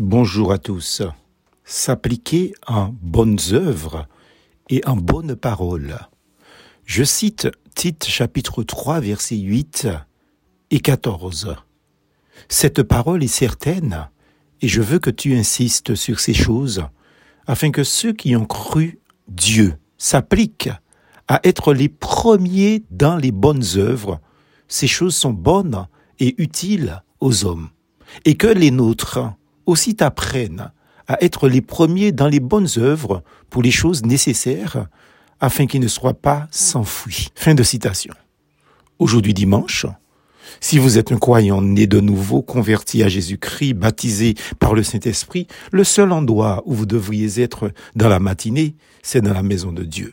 Bonjour à tous. S'appliquer en bonnes œuvres et en bonnes paroles. Je cite Tite chapitre 3 versets 8 et 14. Cette parole est certaine et je veux que tu insistes sur ces choses afin que ceux qui ont cru Dieu s'appliquent à être les premiers dans les bonnes œuvres. Ces choses sont bonnes et utiles aux hommes et que les nôtres aussi t'apprennent à être les premiers dans les bonnes œuvres pour les choses nécessaires afin qu'ils ne soient pas s'enfuis. Fin de citation. Aujourd'hui dimanche, si vous êtes un croyant né de nouveau, converti à Jésus-Christ, baptisé par le Saint-Esprit, le seul endroit où vous devriez être dans la matinée, c'est dans la maison de Dieu.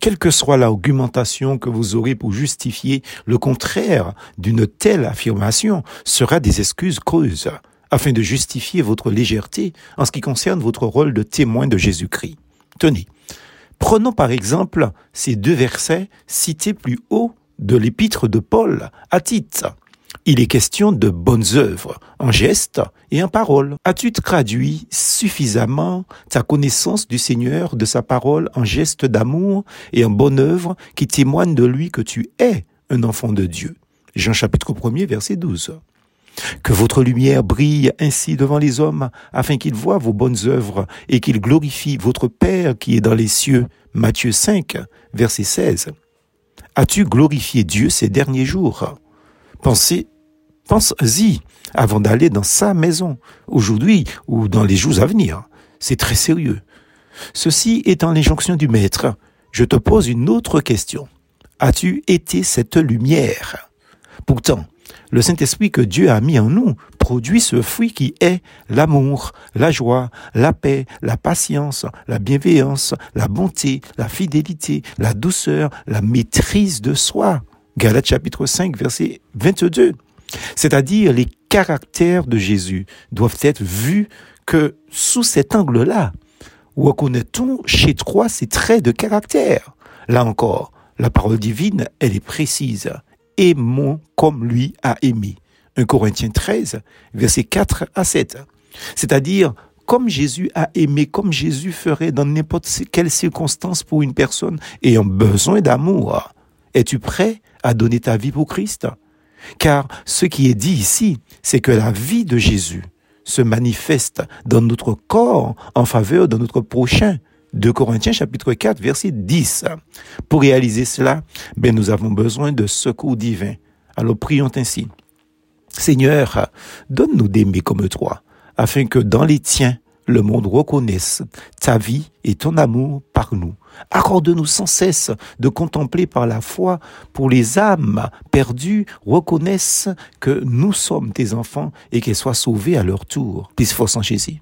Quelle que soit l'argumentation que vous aurez pour justifier le contraire d'une telle affirmation, sera des excuses creuses afin de justifier votre légèreté en ce qui concerne votre rôle de témoin de Jésus-Christ. Tenez, prenons par exemple ces deux versets cités plus haut de l'épître de Paul à Tite. Il est question de bonnes œuvres, en gestes et en paroles. As-tu traduit suffisamment ta connaissance du Seigneur, de sa parole, en gestes d'amour et en bonnes œuvres qui témoignent de lui que tu es un enfant de Dieu? Jean chapitre 1 verset 12. Que votre lumière brille ainsi devant les hommes, afin qu'ils voient vos bonnes œuvres et qu'ils glorifient votre Père qui est dans les cieux. Matthieu 5, verset 16. As-tu glorifié Dieu ces derniers jours? Pensez, pense-y avant d'aller dans sa maison, aujourd'hui ou dans les jours à venir. C'est très sérieux. Ceci étant l'injonction du Maître, je te pose une autre question. As-tu été cette lumière? Pourtant, le Saint-Esprit que Dieu a mis en nous produit ce fruit qui est l'amour, la joie, la paix, la patience, la bienveillance, la bonté, la fidélité, la douceur, la maîtrise de soi. Galates chapitre 5 verset 22. C'est-à-dire les caractères de Jésus doivent être vus que sous cet angle-là. Reconnaît-on chez toi ses traits de caractère? Là encore, la parole divine, elle est précise aimons comme lui a aimé. 1 Corinthiens 13, versets 4 à 7. C'est-à-dire, comme Jésus a aimé, comme Jésus ferait dans n'importe quelle circonstance pour une personne ayant besoin d'amour. Es-tu prêt à donner ta vie pour Christ? Car ce qui est dit ici, c'est que la vie de Jésus se manifeste dans notre corps en faveur de notre prochain. 2 Corinthiens chapitre 4 verset 10. Pour réaliser cela, ben nous avons besoin de secours divin. Alors prions ainsi. Seigneur, donne-nous d'aimer comme toi, afin que dans les tiens, le monde reconnaisse ta vie et ton amour par nous. Accorde-nous sans cesse de contempler par la foi pour les âmes perdues reconnaissent que nous sommes tes enfants et qu'elles soient sauvées à leur tour. Plus force en Jésus.